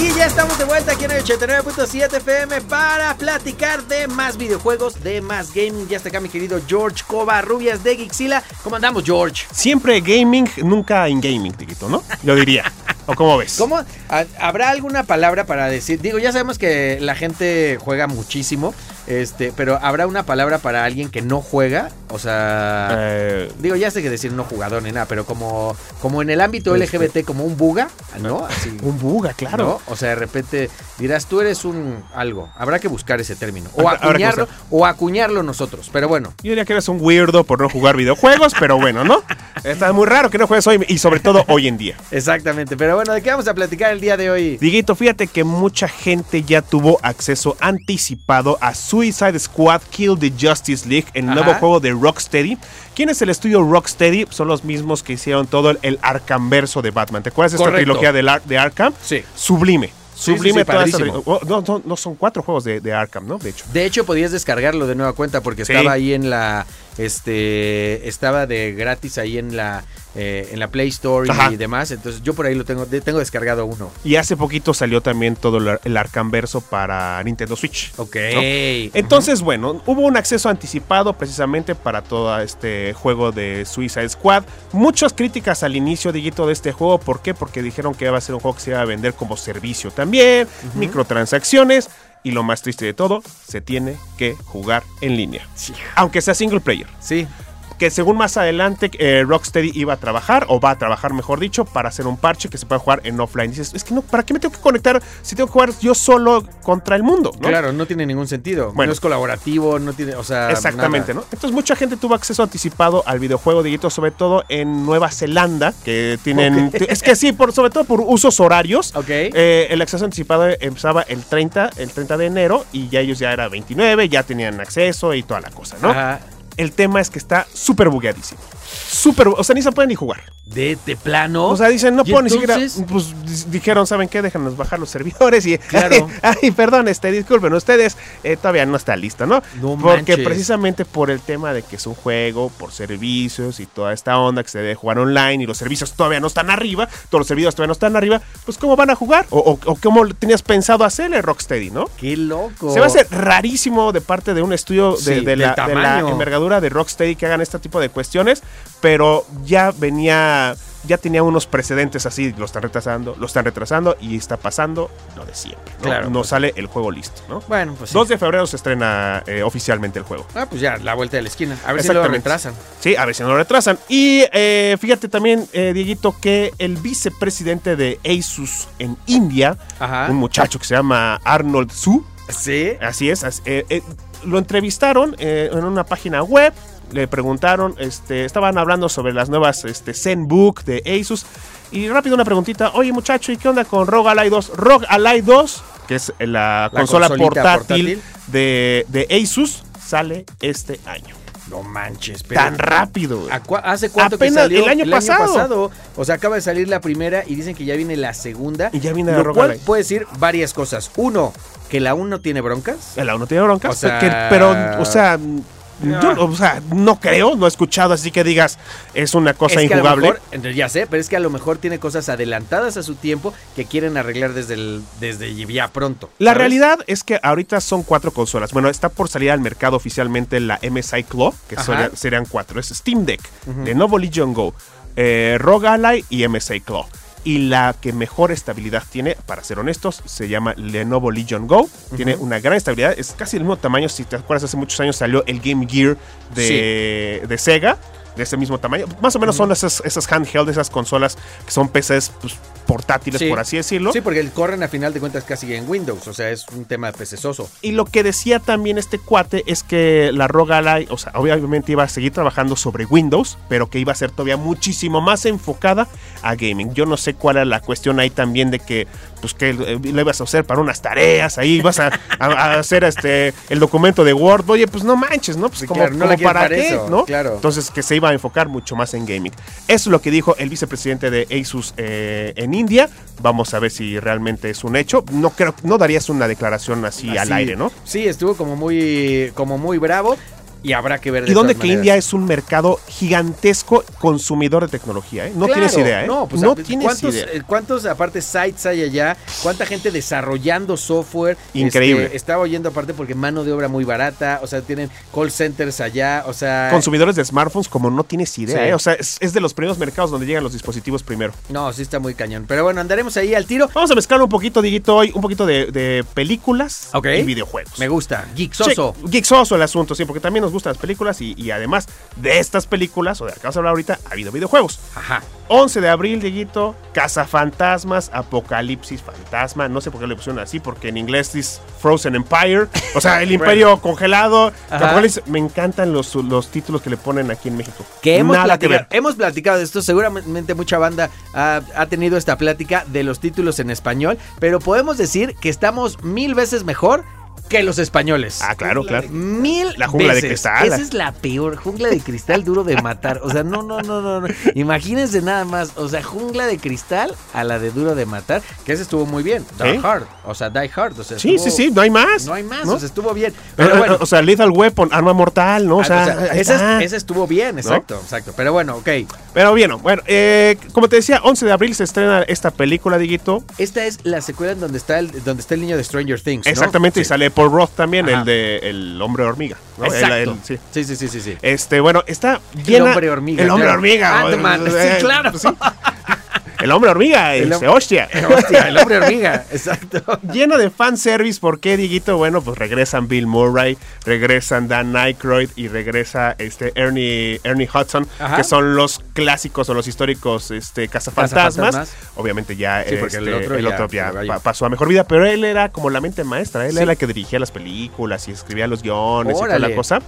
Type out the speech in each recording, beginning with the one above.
Y ya estamos de vuelta aquí en el 89.7 FM para platicar de más videojuegos, de más gaming. Ya está acá mi querido George Covarrubias de Gixila. ¿Cómo andamos, George? Siempre gaming, nunca in gaming, Tiquito, ¿no? Lo diría. ¿O cómo ves? ¿Cómo? ¿Ha- ¿Habrá alguna palabra para decir? Digo, ya sabemos que la gente juega muchísimo, este, pero ¿habrá una palabra para alguien que no juega? O sea, Eh, digo, ya sé que decir no jugador ni nada, pero como, como en el ámbito Este. LGBT, como un buga, ¿no? Así. un buga, claro. ¿no? O sea, de repente dirás, tú eres un algo. Habrá que buscar ese término. O Habrá- acuñarlo, o acuñarlo nosotros. Pero bueno. Yo diría que eres un weirdo por no jugar videojuegos, pero bueno, ¿no? Está muy raro que no juegues hoy y sobre todo hoy en día. Exactamente. Pero bueno, ¿de qué vamos a platicar el día de hoy? Diguito, fíjate que mucha gente ya tuvo acceso anticipado a Suicide Squad Kill the Justice League, el Ajá. nuevo juego de Rocksteady. ¿Quién es el estudio Rocksteady? Son los mismos que hicieron todo el, el Arkhamverso de Batman. ¿Te acuerdas de esta trilogía del Ar- de Arkham? Sí. Sublime. Sí, Sublime sí, sí, tri- oh, no, no, no son cuatro juegos de, de Arkham, ¿no? De hecho. De hecho, podías descargarlo de nueva cuenta porque Sí. estaba ahí en la. Este. Estaba de gratis ahí en la. eh, en la Play Store y, demás. Entonces yo por ahí lo tengo. de- tengo descargado uno. Y hace poquito salió también todo el, Arkhamverso para Nintendo Switch. Ok. ¿no? Entonces, bueno, hubo un acceso anticipado precisamente para todo este juego de Suicide Squad. Muchas críticas al inicio, Diguito, de este juego. ¿Por qué? Porque dijeron que iba a ser un juego que se iba a vender como servicio también, microtransacciones. Y lo más triste de todo, se tiene que jugar en línea. Sí. Aunque sea single player. Sí. Que según más adelante eh, Rocksteady iba a trabajar, o va a trabajar mejor dicho, para hacer un parche que se pueda jugar en offline. Dices, es que no, ¿para qué me tengo que conectar si tengo que jugar yo solo contra el mundo? ¿no? Claro, no tiene ningún sentido. Bueno. no es colaborativo, no tiene. O sea. Exactamente, nada. ¿no? Entonces mucha gente tuvo acceso anticipado al videojuego, Dieguito, sobre todo en Nueva Zelanda, que tienen... Es que sí, por, sobre todo por usos horarios. Ok. Eh, el acceso anticipado empezaba el 30, el 30 de enero y ya ellos ya era 29, ya tenían acceso y toda la cosa, ¿no? Ajá. El tema es que está súper bugueadísimo. Súper, o sea, ni se puede ni jugar. De, de plano. O sea, dicen, no ¿Y puedo ni siquiera. entonces? Pues di- dijeron, ¿saben qué? Déjanos bajar los servidores y. Claro. Ay, perdón, este, disculpen, ustedes eh, todavía no está listo, ¿no? No Porque manches. precisamente por el tema de que es un juego, por servicios y toda esta onda que se debe jugar online y los servicios todavía no están arriba, todos los servidores todavía no están arriba, pues ¿cómo van a jugar? O, o- o cómo tenías pensado hacerle Rocksteady, ¿no? Qué loco. Se va a hacer rarísimo de parte de un estudio de, Sí, de del la, de la envergadura de Rocksteady que hagan este tipo de cuestiones, pero ya venía, ya tenía unos precedentes así, lo están retrasando, lo están retrasando y está pasando lo de siempre. ¿no? Claro, no pues. sale el juego listo, ¿no? Bueno, pues. sí. 2 de febrero se estrena eh, oficialmente el juego. Ah, pues ya, la vuelta de la esquina. A ver si lo retrasan. Sí, a ver si no lo retrasan. Y eh, fíjate también, eh, Dieguito, que el vicepresidente de Asus en India, Ajá. un muchacho que se llama Arnold Su, Sí. Así es, lo entrevistaron en una página web, le preguntaron, este, estaban hablando sobre las nuevas este, ZenBook de Asus y rápido una preguntita, oye muchacho, ¿y qué onda con ROG Ally 2? ROG Ally 2, que es la, La consola portátil, portátil. De, de Asus, sale este año. No manches, pero. Tan rápido. güey. ¿A cua- ¿Hace cuánto que Apenas salió? el año pasado. O sea, acaba de salir la primera y dicen que ya viene la segunda. Y ya viene la Lo Rogue cual Ally. puede decir varias cosas. Uno, que la 1 no tiene broncas. El aún no tiene broncas, O sea- que- pero, o sea, yo, o sea, no creo, no he escuchado así que digas, es una cosa es que injugable. mejor, ya sé, pero es que a lo mejor tiene cosas adelantadas a su tiempo que quieren arreglar desde el, desde ya pronto. La realidad es que ahorita son cuatro consolas. Bueno, está por salir al mercado oficialmente la MSI Claw, que serían cuatro. Es Steam Deck, Lenovo Legion Go, eh, ROG Ally y MSI Claw. Y la que mejor estabilidad tiene, para ser honestos, se llama Lenovo Legion Go. Tiene una gran estabilidad, es casi el mismo tamaño. Si te acuerdas, hace muchos años salió el Game Gear de, de Sega, de ese mismo tamaño. Más o menos son esas, esas handheld, esas consolas que son PCs pues, portátiles, Sí. por así decirlo. Sí, porque el corren a final de cuentas casi en Windows. O sea, es un tema pecesoso. Y lo que decía también este cuate es que la ROG Ally, o sea, obviamente iba a seguir trabajando sobre Windows, pero que iba a ser todavía muchísimo más enfocada a gaming. Yo no sé cuál era la cuestión ahí también de que pues que eh, lo ibas a hacer para unas tareas, ahí vas a, a- a hacer este el documento de Word. Oye, pues no manches, ¿no? Pues Sí, como, claro, no como la quieres para para qué, eso, ¿no? claro. Entonces que se iba a enfocar mucho más en gaming. Eso es lo que dijo el vicepresidente de Asus eh, en India. Vamos a ver si realmente es un hecho. No creo, no darías una declaración así, al Así, aire, ¿no? Sí, estuvo como muy, como muy bravo y habrá que ver. de Y donde todas que maneras. India es un mercado gigantesco consumidor de tecnología, ¿eh? No Claro, tienes idea, ¿eh? No, pues, no tienes ¿cuántos, idea. eh, ¿Cuántos, aparte, sites hay allá? ¿Cuánta gente desarrollando software? Increíble. Este, estaba oyendo, aparte, porque mano de obra muy barata. O sea, tienen call centers allá. O sea. Consumidores de smartphones como no tienes idea, Sí. ¿eh? O sea, es, es de los primeros mercados donde llegan los dispositivos primero. No, sí está muy cañón. Pero bueno, andaremos ahí al tiro. Vamos a mezclar un poquito, Diguito, hoy, un poquito de, de películas Ok. y videojuegos. Me gusta. Geeksoso. Sí, geeksoso el asunto, sí, porque también nos gustan las películas y, y además de estas películas, o de las que vamos a hablar ahorita, ha habido videojuegos. Ajá. 11 de abril, Dieguito, Cazafantasmas, Apocalipsis Fantasma. No sé por qué le pusieron así, porque en inglés es Frozen Empire. O sea, el imperio congelado. Me encantan los, los títulos que le ponen aquí en México. Que hemos Nada que platicado, ver. hemos platicado de esto, seguramente mucha banda ha, ha tenido esta plática de los títulos en español, pero podemos decir que estamos mil veces mejor que los españoles. Ah, claro, claro. Mil La jungla de cristal. Esa es la peor, jungla de cristal duro de matar. O sea, no, no, no, no, no. Imagínense nada más, o sea, jungla de cristal a la de duro de matar, que ese estuvo muy bien. Die ¿Sí? Hard, o sea, Die Hard, o sea, Sí, estuvo- sí, sí, no hay más. No hay más, ¿no? o sea, estuvo bien. Pero, Pero bueno, o sea, Lethal Weapon, arma mortal, ¿no? O ah, sea, o sea, ese, ese estuvo bien, exacto, exacto. Pero bueno, ok. Pero bien, bueno, eh, como te decía, 11 de abril se estrena esta película, Diguito. Esta es la secuela en donde está el, donde está el niño de Stranger Things. ¿no? Exactamente, y Sí. Sale Paul Roth también, Ajá. el de El Hombre Hormiga. ¿no? El- Exacto. el- sí. sí, sí, sí, sí, sí. Este, bueno, está llena. hombre hormiga, El hombre hormiga. Ant-Man, eh, sí, eh, claro. sí. El hombre hormiga, El este, hom- hostia. Hostia, el hombre hormiga, exacto. Lleno de fanservice, ¿por qué, Diguito? Bueno, pues regresan Bill Murray, regresan Dan Aykroyd y regresa este Ernie, Ernie Hudson, Ajá. que son los clásicos o los históricos este, cazafantasmas. Cazafantasmas. Obviamente ya, Sí, el este, otro el ya otro ya se cayó. pa- pasó a mejor vida, pero él era como la mente maestra, él Sí. era el que dirigía las películas y escribía los guiones y toda la cosa.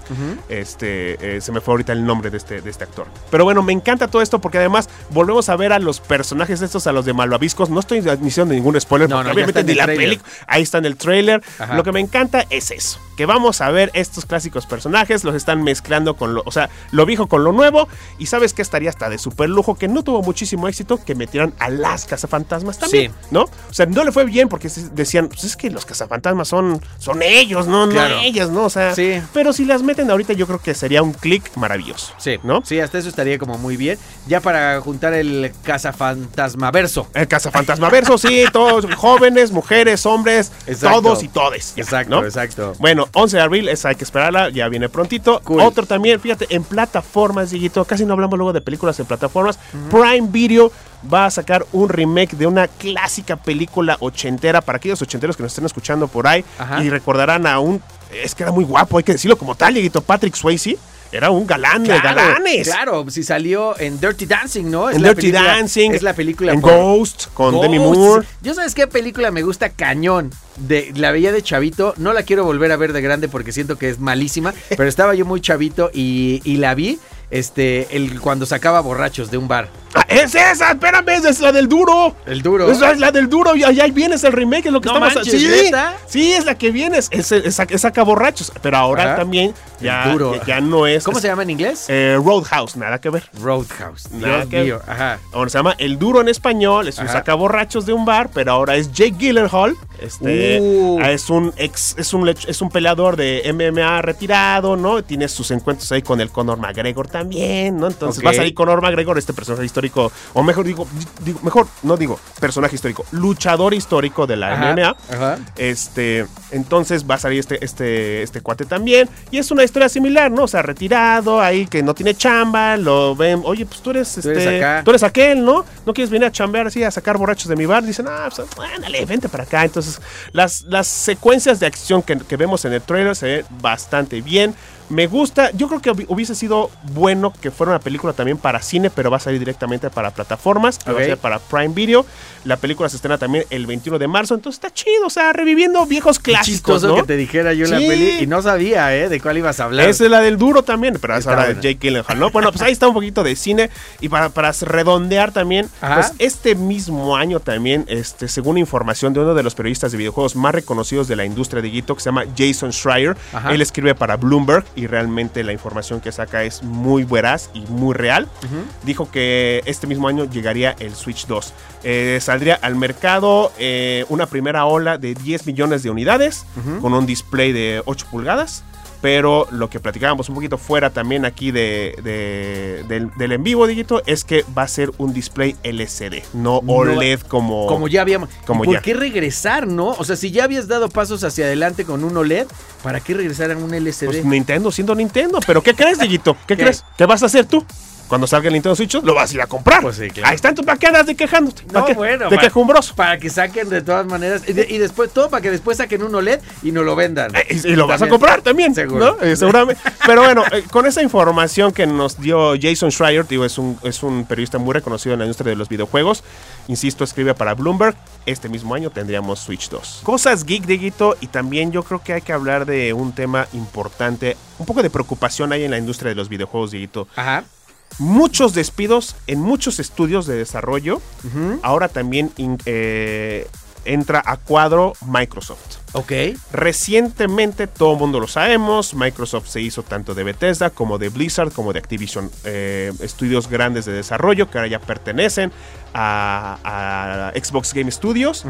Este, eh, se me fue ahorita el nombre de este, de este actor. Pero bueno, me encanta todo esto porque además volvemos a ver a los personajes estos, a los de Malvaviscos. No estoy diciendo ningún spoiler, No, porque no, obviamente ni la película. Ahí está en el trailer. Ajá. Lo que me encanta es eso. Que vamos a ver estos clásicos personajes, los están mezclando con lo, o sea, lo viejo con lo nuevo. Y sabes que estaría hasta de super lujo, que no tuvo muchísimo éxito, que metieran a las cazafantasmas también. Sí. ¿No? O sea, no le fue bien porque decían, pues es que los cazafantasmas son, son ellos, no, Claro. no ellas, ¿no? O sea, Sí. pero si las meten ahorita, yo creo que sería un clic maravilloso. Sí, ¿No? Sí, hasta eso estaría como muy bien. Ya para juntar el cazafantasmaverso. El cazafantasmaverso, sí, todos jóvenes, mujeres, hombres, Exacto. todos y todes. ya, Exacto, ¿no? exacto. Bueno, 11 de abril, esa hay que esperarla, ya viene prontito. Cool. Otro también, fíjate, en plataformas, Dieguito, casi no hablamos luego de películas en plataformas. Prime Video va a sacar un remake de una clásica película ochentera para aquellos ochenteros que nos estén escuchando por ahí Ajá. y recordarán a un, es que era muy guapo, hay que decirlo como tal, Dieguito, Patrick Swayze. Era un galán de galanes. Claro, si salió en Dirty Dancing, ¿no? Es En la Dirty película- Dancing, Es la película en por- Ghost, con Ghost. Demi Moore. Yo sabes qué película me gusta cañón. De, la veía de chavito, no la quiero volver a ver de grande porque siento que es malísima, pero estaba yo muy chavito y, y la vi este, el, cuando sacaba borrachos de un bar. Ah, es esa, espérame, es la del duro. El duro. Esa es la del duro y allá viene es el remake, es lo que No estamos manches, sí, ¿neta? sí, es la que viene, es, es, es, es saca borrachos, pero ahora Ajá. también ya, El duro. ya, ya no es. ¿Cómo es, se llama en inglés? eh, Roadhouse, nada que ver. Roadhouse. Nada Dios que- mío. Ajá. Ahora se llama El Duro en español, es un Ajá. sacaborrachos de un bar, pero ahora es Jake Gyllenhaal. Este Uh. ah, es un ex, es un lech- es un peleador de MMA retirado, ¿no? Tiene sus encuentros ahí con el Conor McGregor también, ¿no? Entonces Ok. va a salir Conor McGregor, este personaje histórico, o mejor digo, digo- mejor no digo personaje histórico, luchador histórico de la Ajá. MMA. Ajá. Este, entonces va a salir este, este, este cuate también. Y es una historia similar, ¿no? O sea, retirado, ahí que no tiene chamba, lo ven, oye, pues tú eres, Tú eres este, acá. tú eres aquel, ¿no? No quieres venir a chambear así, a sacar borrachos de mi bar. Dicen, ah, pues ándale, vente para acá. Entonces, las, las secuencias de acción que, que vemos en el trailer se ven bastante bien. Me gusta, yo creo que hubi- hubiese sido bueno que fuera una película también para cine, pero va a salir directamente para plataformas, que va a ser para Prime Video. La película se estrena también el 21 de marzo, entonces está chido, o sea, reviviendo viejos clásicos, chistoso ¿no? que te dijera yo la peli y no sabía, ¿eh? De cuál ibas a hablar. Esa es la del duro también, pero es ahora de. Jake Gyllenhaal, ¿no? Bueno, pues ahí está un poquito de cine. Y para, para redondear también, Ajá. pues este mismo año también, este, según información de uno de los periodistas de videojuegos más reconocidos de la industria de Gito, que se llama Jason Schreier, Ajá. él escribe para Bloomberg y realmente la información que saca es muy veraz y muy real. Dijo que este mismo año llegaría el Switch 2. Eh, saldría al mercado eh, una primera ola de 10 millones de unidades con un display de 8 pulgadas. Pero lo que platicábamos un poquito fuera también aquí de, de- del, del en vivo, Digito, es que va a ser un display LCD, no No, OLED como... Como ya habíamos. Como ¿Y ¿Por ya. qué regresar, no? O sea, si ya habías dado pasos hacia adelante con un OLED, ¿para qué regresar a un LCD? Pues Nintendo siendo Nintendo. ¿Pero qué crees, Digito? ¿Qué, ¿Qué? crees? ¿Qué vas a hacer tú? Cuando salga el Nintendo Switch, lo vas a ir a comprar. Pues sí, claro. Ahí está, entonces, ¿para qué andas de quejándote? ¿Para no, qué? bueno. De para- quejumbroso. Para que saquen de todas maneras. Y, de- y después, todo para que después saquen un OLED y no lo vendan. Eh, Y, y lo vas a comprar también, Seguro. ¿no? Eh, seguramente. Pero bueno, eh, con esa información que nos dio Jason Schreier, digo, es un, es un periodista muy reconocido en la industria de los videojuegos. Insisto, escribe para Bloomberg. Este mismo año tendríamos Switch 2. Cosas geek, Dieguito, y también yo creo que hay que hablar de un tema importante. Un poco de preocupación hay en la industria de los videojuegos, Dieguito. Ajá. Muchos despidos en muchos estudios de desarrollo. Ahora también in- eh, entra a cuadro Microsoft. Ok. Recientemente, todo el mundo lo sabemos, Microsoft se hizo tanto de Bethesda como de Blizzard, como de Activision, eh, estudios grandes de desarrollo que ahora ya pertenecen a, a Xbox Game Studios.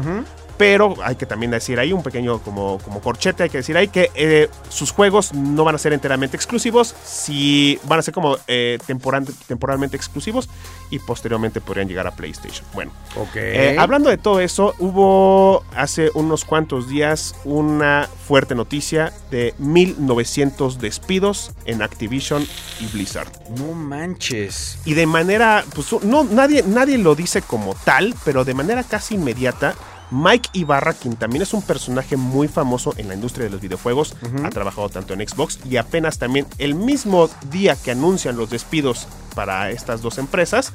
Pero hay que también decir ahí un pequeño como, como corchete, hay que decir ahí que eh, sus juegos no van a ser enteramente exclusivos, si van a ser como eh, temporal- temporalmente exclusivos y posteriormente podrían llegar a PlayStation. Bueno, Ok. eh, hablando de todo eso, hubo hace unos cuantos días una fuerte noticia de 1900 despidos en Activision y Blizzard. No manches. Y de manera, pues no, nadie, nadie lo dice como tal, pero de manera casi inmediata, Mike Ibarra, quien también es un personaje muy famoso en la industria de los videojuegos, ha trabajado tanto en Xbox y apenas también el mismo día que anuncian los despidos para estas dos empresas,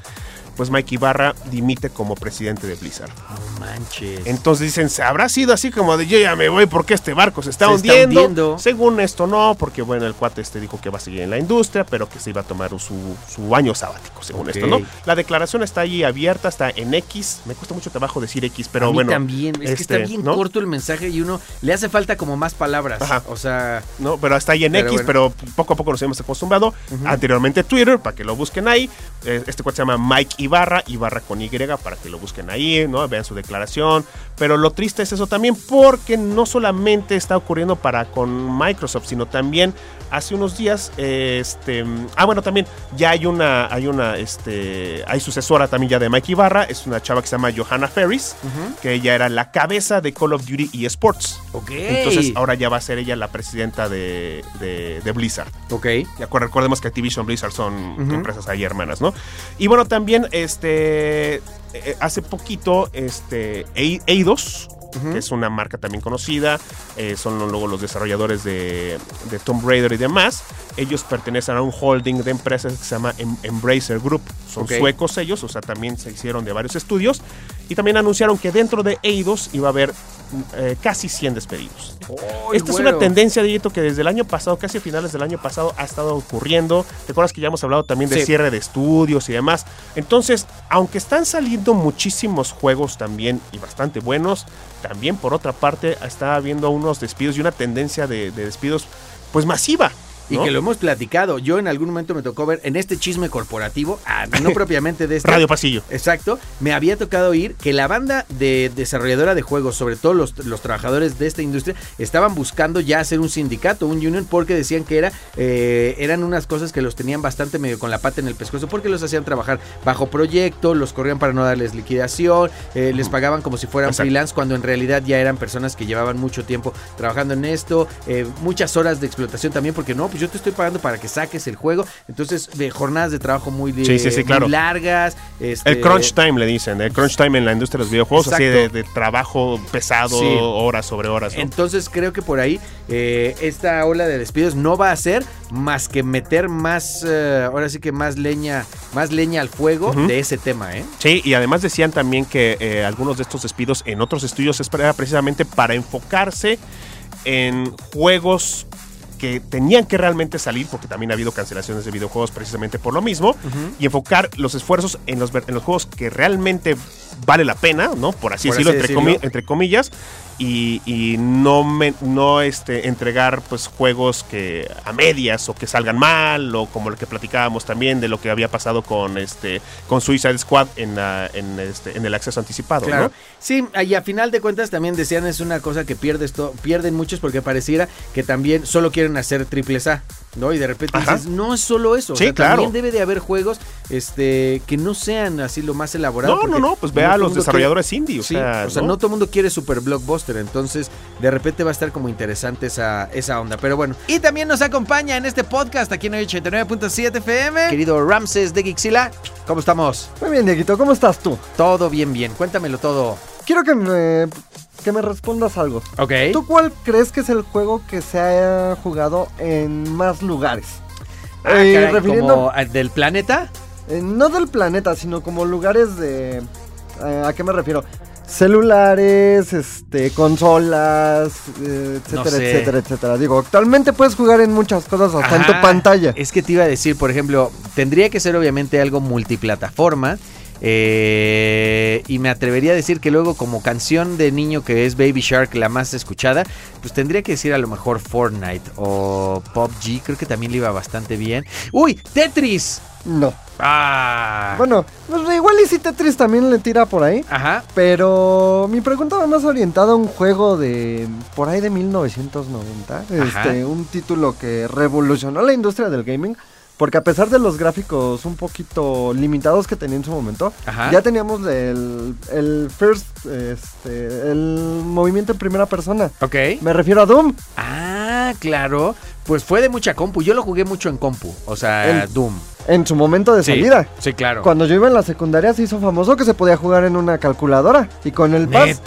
pues Mike Ibarra dimite como presidente de Blizzard. No manches. Entonces dicen, ¿se habrá sido así como de yo ya me voy porque este barco se está, Se está hundiendo? Según esto no, porque bueno, el cuate este dijo que va a seguir en la industria, pero que se iba a tomar su, su año sabático, según esto, ¿no? La declaración está allí abierta, está en X. Me cuesta mucho trabajo decir X, pero a mí bueno. también. Es que este, está bien ¿no? corto el mensaje y uno le hace falta como más palabras. Ajá. O sea, No, pero está ahí en Pero X, bueno. pero poco a poco nos hemos acostumbrado. Anteriormente Twitter, para que lo busquen ahí. Eh, Este cuate se llama Mike Ibarra, Ibarra con Y, para que lo busquen ahí, ¿no? Vean su declaración. Pero lo triste es eso también, porque no solamente está ocurriendo para con Microsoft, sino también hace unos días, este, ah, bueno, también ya hay una, hay una, este, hay sucesora también ya de Mike Ibarra, es una chava que se llama Johanna Ferris, que ella era la cabeza de Call of Duty y Sports. ok. Entonces ahora ya va a ser ella la presidenta de, de- de Blizzard. Ok. Recordemos que Activision y Blizzard son empresas ahí hermanas, ¿no? Y bueno, también este hace poquito este Ei- Eidos, que es una marca también conocida, eh, son luego los desarrolladores de, de Tomb Raider y demás. Ellos pertenecen a un holding de empresas que se llama Em- Embracer Group. Son suecos ellos, o sea, también se hicieron de varios estudios. Y también anunciaron que dentro de Eidos iba a haber eh, casi 100 despedidos. Esta es una tendencia, Dieguito, que desde el año pasado, casi a finales del año pasado, ha estado ocurriendo. ¿Te acuerdas que ya hemos hablado también de Sí. cierre de estudios y demás? Entonces, aunque están saliendo muchísimos juegos también y bastante buenos, también por otra parte está habiendo unos despidos y una tendencia de, de despidos pues masiva. Y que lo hemos platicado. Yo en algún momento me tocó ver en este chisme corporativo, ah, no propiamente de este. Radio Pasillo. Exacto, me había tocado oír que la banda de desarrolladora de juegos, sobre todo los, los trabajadores de esta industria, estaban buscando ya hacer un sindicato, un union, porque decían que era, eh, eran unas cosas que los tenían bastante medio con la pata en el pescuezo, porque los hacían trabajar bajo proyecto, los corrían para no darles liquidación, eh, les pagaban como si fueran Exacto. freelance, cuando en realidad ya eran personas que llevaban mucho tiempo trabajando en esto, eh, muchas horas de explotación también, porque no, pues yo te estoy pagando para que saques el juego. Entonces, de jornadas de trabajo muy, de- Sí, sí, sí, muy largas. este, El crunch time le dicen, el crunch time en la industria de los videojuegos, así de, Exacto. de trabajo pesado, horas sobre horas. ¿no? Entonces creo que por ahí eh, esta ola de despidos no va a ser más que meter más, eh, ahora sí que más leña, más leña al fuego de ese tema, ¿eh? Sí, y además decían también que eh, algunos de estos despidos en otros estudios es precisamente para enfocarse en juegos que tenían que realmente salir, porque también ha habido cancelaciones de videojuegos precisamente por lo mismo, y enfocar los esfuerzos en los, en los juegos que realmente vale la pena, ¿no? Por así Por decirlo, así entre, decirlo. comi- entre comillas, y, y no, me- no este, entregar pues juegos que a medias o que salgan mal, o como el que platicábamos también de lo que había pasado con este con Suicide Squad en, la- en, este, en el acceso anticipado, Claro. ¿no? Sí, y a final de cuentas también decían es una cosa que pierdes pierden muchos porque pareciera que también solo quieren hacer triples A, ¿no? Y de repente Ajá. dices, no es solo eso. o Sí, sea, claro. También debe de haber juegos este, que no sean así lo más elaborado. No, no, no, pues ve no a los desarrolladores indie, o Sí, sea, o sea, ¿no? no todo el mundo quiere super blockbuster, entonces de repente va a estar como interesante esa, esa onda. Pero bueno, y también nos acompaña en este podcast aquí en 89.7 FM, querido Ramses de Gixila. ¿Cómo estamos? Muy bien, Dieguito, ¿cómo estás tú? Todo bien, bien. Cuéntamelo todo. Quiero que me, que me respondas algo. Ok. ¿Tú cuál crees que es el juego que se haya jugado en más lugares? Ah, Eh, caray, refiriendo, como del planeta. eh, no del planeta, sino como lugares de... eh, ¿A qué me refiero? Celulares, este, consolas, No etcétera, sé. etcétera, etcétera. Digo, actualmente puedes jugar en muchas cosas, hasta en tu pantalla. Es que te iba a decir, por ejemplo, tendría que ser obviamente algo multiplataforma. Eh, y me atrevería a decir que luego como canción de niño que es Baby Shark la más escuchada, pues tendría que decir a lo mejor Fortnite o PUBG, creo que también le iba bastante bien. Uy, Tetris. No. Ah. Bueno, pues igual y si Tetris también le tira por ahí. Ajá. Pero mi pregunta va más orientada a un juego de por ahí de 1990. Ajá. Este, un título que revolucionó la industria del gaming. Porque a pesar de los gráficos un poquito limitados que tenía en su momento, Ajá. ya teníamos el, el first, este, el movimiento en primera persona. Ok. Me refiero a Doom. Ah, claro. Pues fue de mucha compu. Yo lo jugué mucho en compu. O sea, En- Doom. En su momento de Sí, salida. Sí, claro. Cuando yo iba en la secundaria se hizo famoso que se podía jugar en una calculadora. Y con el paso.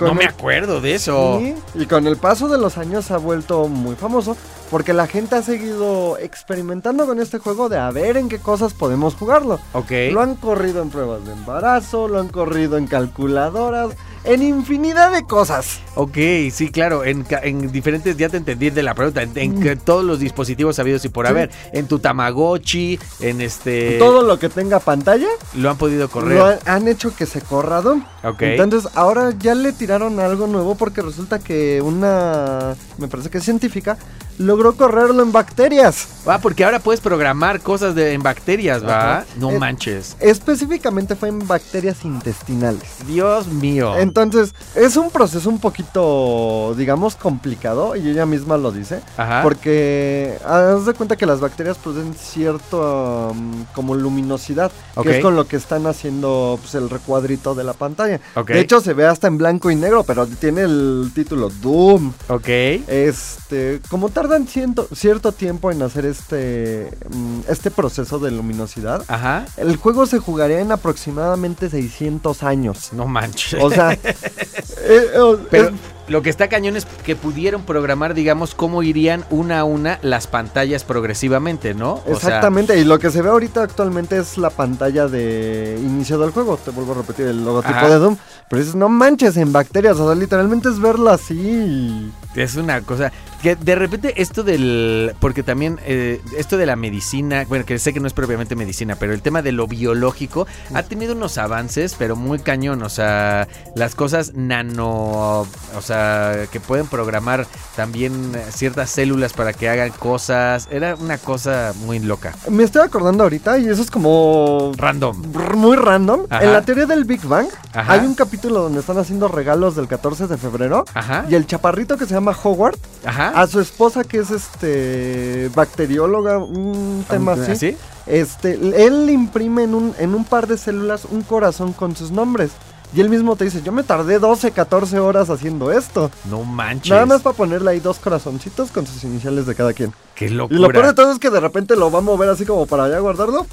No me el- acuerdo de eso. Y con el paso de los años se ha vuelto muy famoso porque la gente ha seguido experimentando con este juego de a ver en qué cosas podemos jugarlo. Ok. Lo han corrido en pruebas de embarazo, lo han corrido en calculadoras, en infinidad de cosas. Ok, sí, claro. En, diferentes, ya te entendí de la pregunta. En, en Mm. que todos los dispositivos sabidos y por Sí. haber. En tu Tamagotchi, en este. Todo lo que tenga pantalla Lo han podido correr. lo han, han hecho que se corra Doom. Ok. Entonces ahora ya le tiraron algo nuevo porque resulta que una, me parece que es científica, logró correrlo en bacterias. Ah, porque ahora puedes programar cosas de, en bacterias, ¿va? No manches. Específicamente fue en bacterias intestinales. Dios mío. Entonces, es un proceso un poquito, digamos, complicado, y ella misma lo dice, Ajá. porque haz de cuenta que las bacterias producen cierto um, como luminosidad, que es con lo que están haciendo pues, el recuadrito de la pantalla. De hecho, se ve hasta en blanco y negro, pero tiene el título Doom. Ok. Este, como tardan ciento- cierto tiempo en hacer este, mm, este proceso de luminosidad, Ajá. el juego se jugaría en aproximadamente 600 años. No manches. O sea, eh, o- Pero es- lo que está cañón es que pudieron programar, digamos, cómo irían una a una las pantallas progresivamente, ¿no? O sea, exactamente, y lo que se ve ahorita actualmente es la pantalla de inicio del juego. Te vuelvo a repetir el logotipo Ajá. de Doom. Pero dices, no manches en bacterias, o sea, literalmente es verlo así. Es una cosa que de repente esto del porque también eh, esto de la medicina, bueno, que sé que no es propiamente medicina, pero el tema de lo biológico ha tenido unos avances, pero muy cañón, o sea, las cosas nano, o sea, que pueden programar también ciertas células para que hagan cosas, era una cosa muy loca, Me estoy acordando ahorita, y eso es como random. muy random. Ajá. En la teoría del Big Bang, Ajá. hay un capítulo donde están haciendo regalos del 14 de febrero. Ajá. Y el chaparrito que se llama Howard, Ajá. A su esposa que es este bacterióloga, un tema así. ¿Así? Este, él le imprime en un, en un par de células un corazón con sus nombres. Y él mismo te dice, yo me tardé 12, 14 horas haciendo esto. No manches. Nada más para ponerle ahí dos corazoncitos con sus iniciales de cada quien. Qué Y locura. lo peor de todo es que de repente lo va a mover así como para allá guardarlo.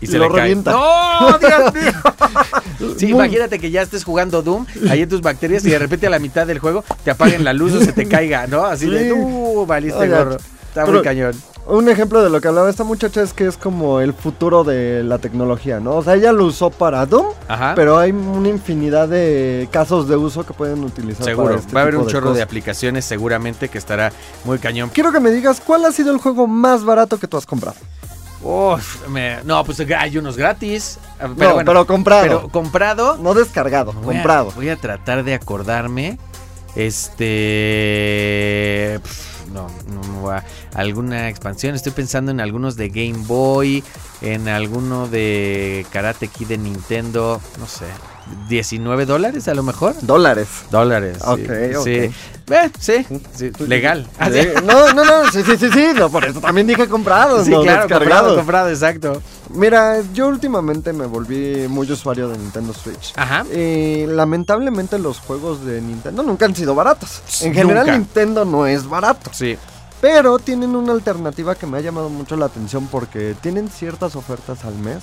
Y y lo revienta. ¡No, Dios mío! Sí, imagínate que ya estés jugando Doom, ahí en tus bacterias, y de repente a la mitad del juego te apaguen la luz o se te caiga, ¿no? Así de. ¡uh! Valiste Oiga, gorro. Está muy cañón. Un ejemplo de lo que hablaba esta muchacha es que es como el futuro de la tecnología, ¿no? O sea, ella lo usó para Doom, Ajá. pero hay una infinidad de casos de uso que pueden utilizar Seguro, para este va a haber un chorro de aplicaciones seguramente que estará muy cañón. Quiero que me digas cuál ha sido el juego más barato que tú has comprado. Uf, me- no, pues hay unos gratis. Pero no, bueno, pero comprado. pero comprado. no descargado, Voy a- comprado. Voy a tratar de acordarme. Este. pf, no, no me voy a- Alguna expansión. Estoy pensando en algunos de Game Boy. En alguno de Karate Kid de Nintendo. No sé. 19 dólares a lo mejor. Dólares. Dólares. sí, Ok, ok. Sí. Eh, sí, sí, Legal. No, no, no, sí, sí, sí, sí, no, por eso también dije comprado, Sí, no claro, comprado, comprado, exacto. Mira, yo últimamente me volví muy usuario de Nintendo Switch. Ajá. Y lamentablemente los juegos de Nintendo nunca han sido baratos. En general Nunca. Nintendo no es barato. Sí. Pero tienen una alternativa que me ha llamado mucho la atención porque tienen ciertas ofertas al mes.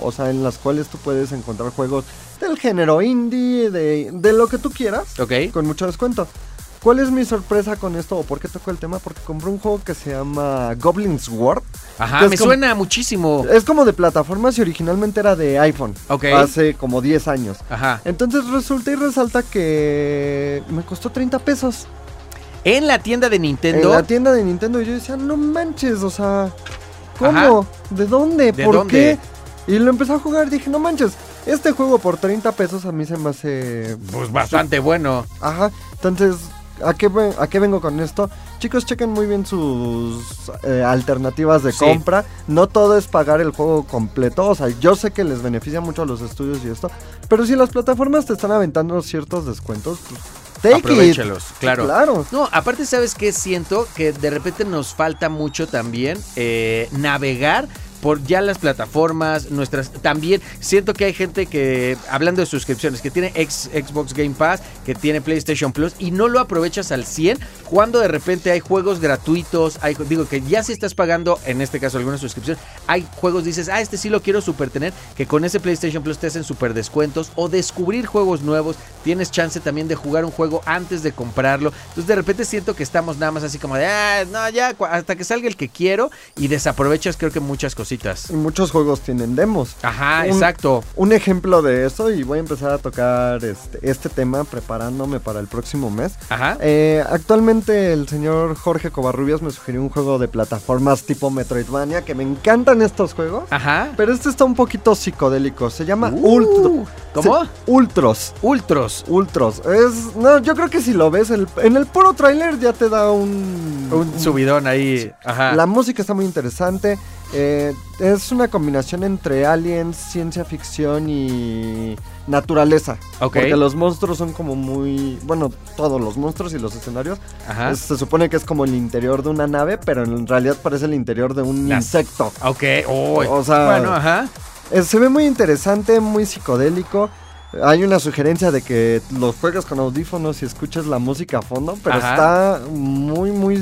O sea, en las cuales tú puedes encontrar juegos del género indie, de, de lo que tú quieras, Ok. con mucho descuento. ¿Cuál es mi sorpresa con esto o por qué tocó el tema? Porque compré un juego que se llama Goblin's World. Ajá, me como- suena muchísimo. Es como de plataformas y originalmente era de iPhone. Ok. Hace como 10 años. Ajá. Entonces resulta y resalta que me costó 30 pesos En la tienda de Nintendo. en la tienda de Nintendo. Y yo decía, no manches, o sea, ¿cómo? ¿De dónde? ¿De ¿Por dónde? qué? Y lo empecé a jugar. Dije, no manches, este juego por 30 pesos a mí se me hace. Pues bastante bueno. Ajá. Entonces, ¿a qué, ¿a qué vengo con esto? Chicos, chequen muy bien sus eh, alternativas de Sí. compra. No todo es pagar el juego completo. O sea, yo sé que les beneficia mucho a los estudios y esto. Pero si las plataformas te están aventando ciertos descuentos, pues take it. Claro. Claro. No, aparte, ¿sabes qué? Siento que de repente nos falta mucho también eh, navegar por ya las plataformas, nuestras también siento que hay gente que hablando de suscripciones que tiene Xbox Game Pass, que tiene PlayStation Plus y no lo aprovechas al 100 cuando de repente hay juegos gratuitos, digo que ya si estás pagando en este caso alguna suscripción, hay juegos dices, "Ah, este sí lo quiero super tener", que con ese PlayStation Plus te hacen super descuentos o descubrir juegos nuevos, tienes chance también de jugar un juego antes de comprarlo. Entonces de repente siento que estamos nada más así como de, "Ah, no, ya hasta que salga el que quiero" y desaprovechas creo que muchas cositas. Y muchos juegos tienen demos. Ajá, Un- exacto. Un ejemplo de eso, y voy a empezar a tocar este, este tema preparándome para el próximo mes. Ajá. Eh, actualmente el señor Jorge Covarrubias me sugirió un juego de plataformas tipo Metroidvania, que me encantan estos juegos. Ajá. Pero este está un poquito psicodélico, se llama Uh, Ultro. ¿Cómo? Se- Ultros. Ultros. Ultros. Es, no, yo creo que si lo ves el- en el puro tráiler ya te da un... Un subidón ahí. Ajá. La música está muy interesante. Eh, es una combinación entre aliens, ciencia ficción y naturaleza. Ok. Porque los monstruos son como muy... Bueno, todos los monstruos y los escenarios. Ajá. es- se supone que es como el interior de una nave, pero en realidad parece el interior de un Las- insecto. Ok. uy. O sea- Bueno, ajá. Eh, se ve muy interesante, muy psicodélico. Hay una sugerencia de que los juegues con audífonos y escuches la música a fondo, pero Ajá. está muy, muy,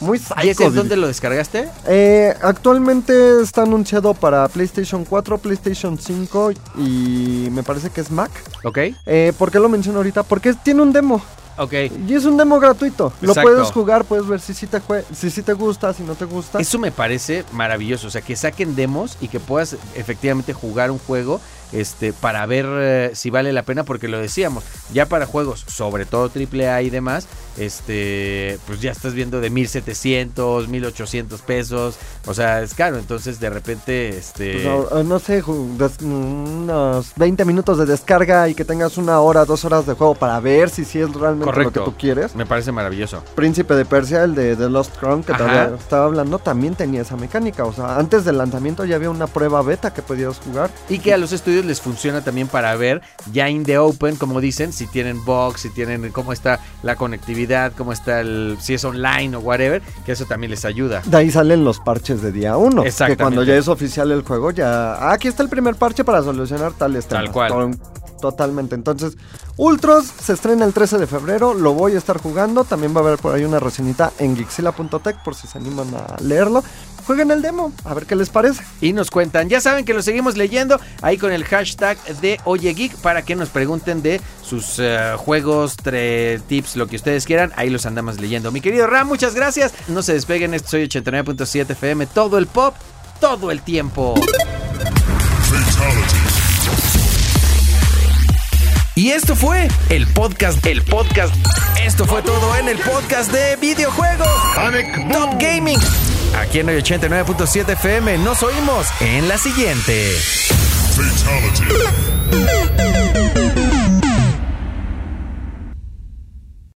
muy ¿Y ese psycho. en dónde lo descargaste? Eh, actualmente está anunciado para PlayStation 4, PlayStation 5 y me parece que es Mac. Ok. Eh, ¿Por qué lo menciono ahorita? Porque tiene un demo Ok. y es un demo gratuito. Lo puedes jugar, puedes ver si sí te, jue- si sí te gusta, si no te gusta. Eso me parece maravilloso. O sea, que saquen demos y que puedas efectivamente jugar un juego este, para ver eh, si vale la pena. Porque lo decíamos, ya para juegos, sobre todo AAA y demás, este, pues ya estás viendo de 1700, 1800 pesos. O sea, es caro. Entonces, de repente, este. Pues, no, no sé, unos 20 minutos de descarga y que tengas una hora, dos horas de juego para ver si sí es realmente Correcto. lo que tú quieres. Me parece maravilloso. Príncipe de Persia, el de The Lost Crown, que todavía estaba hablando, también tenía esa mecánica. O sea, antes del lanzamiento ya había una prueba beta que podías jugar. Y que a los estudios les funciona también para ver ya in the open, como dicen, si tienen box, si tienen cómo está la conectividad, cómo está el, si es online o whatever, que eso también les ayuda. De ahí salen los parches de día 1. Que cuando ya es oficial el juego, ya. ah, aquí está el primer parche para solucionar tales Tal temas. cual. Con- Totalmente. Entonces, Ultros se estrena el 13 de febrero. Lo voy a estar jugando. También va a haber por ahí una reseñita en Gixila.tech por si se animan a leerlo. Jueguen el demo, a ver qué les parece. Y nos cuentan, ya saben que lo seguimos leyendo ahí con el hashtag de Oye Geek para que nos pregunten de sus eh, juegos, tre- tips, lo que ustedes quieran. Ahí los andamos leyendo. Mi querido Ram, muchas gracias. No se despeguen, esto soy 89.7 FM, todo el pop, todo el tiempo. Y esto fue el podcast, el podcast. Esto fue todo en el podcast de videojuegos. Top Gaming. Aquí en el 89.7 FM nos oímos en la siguiente.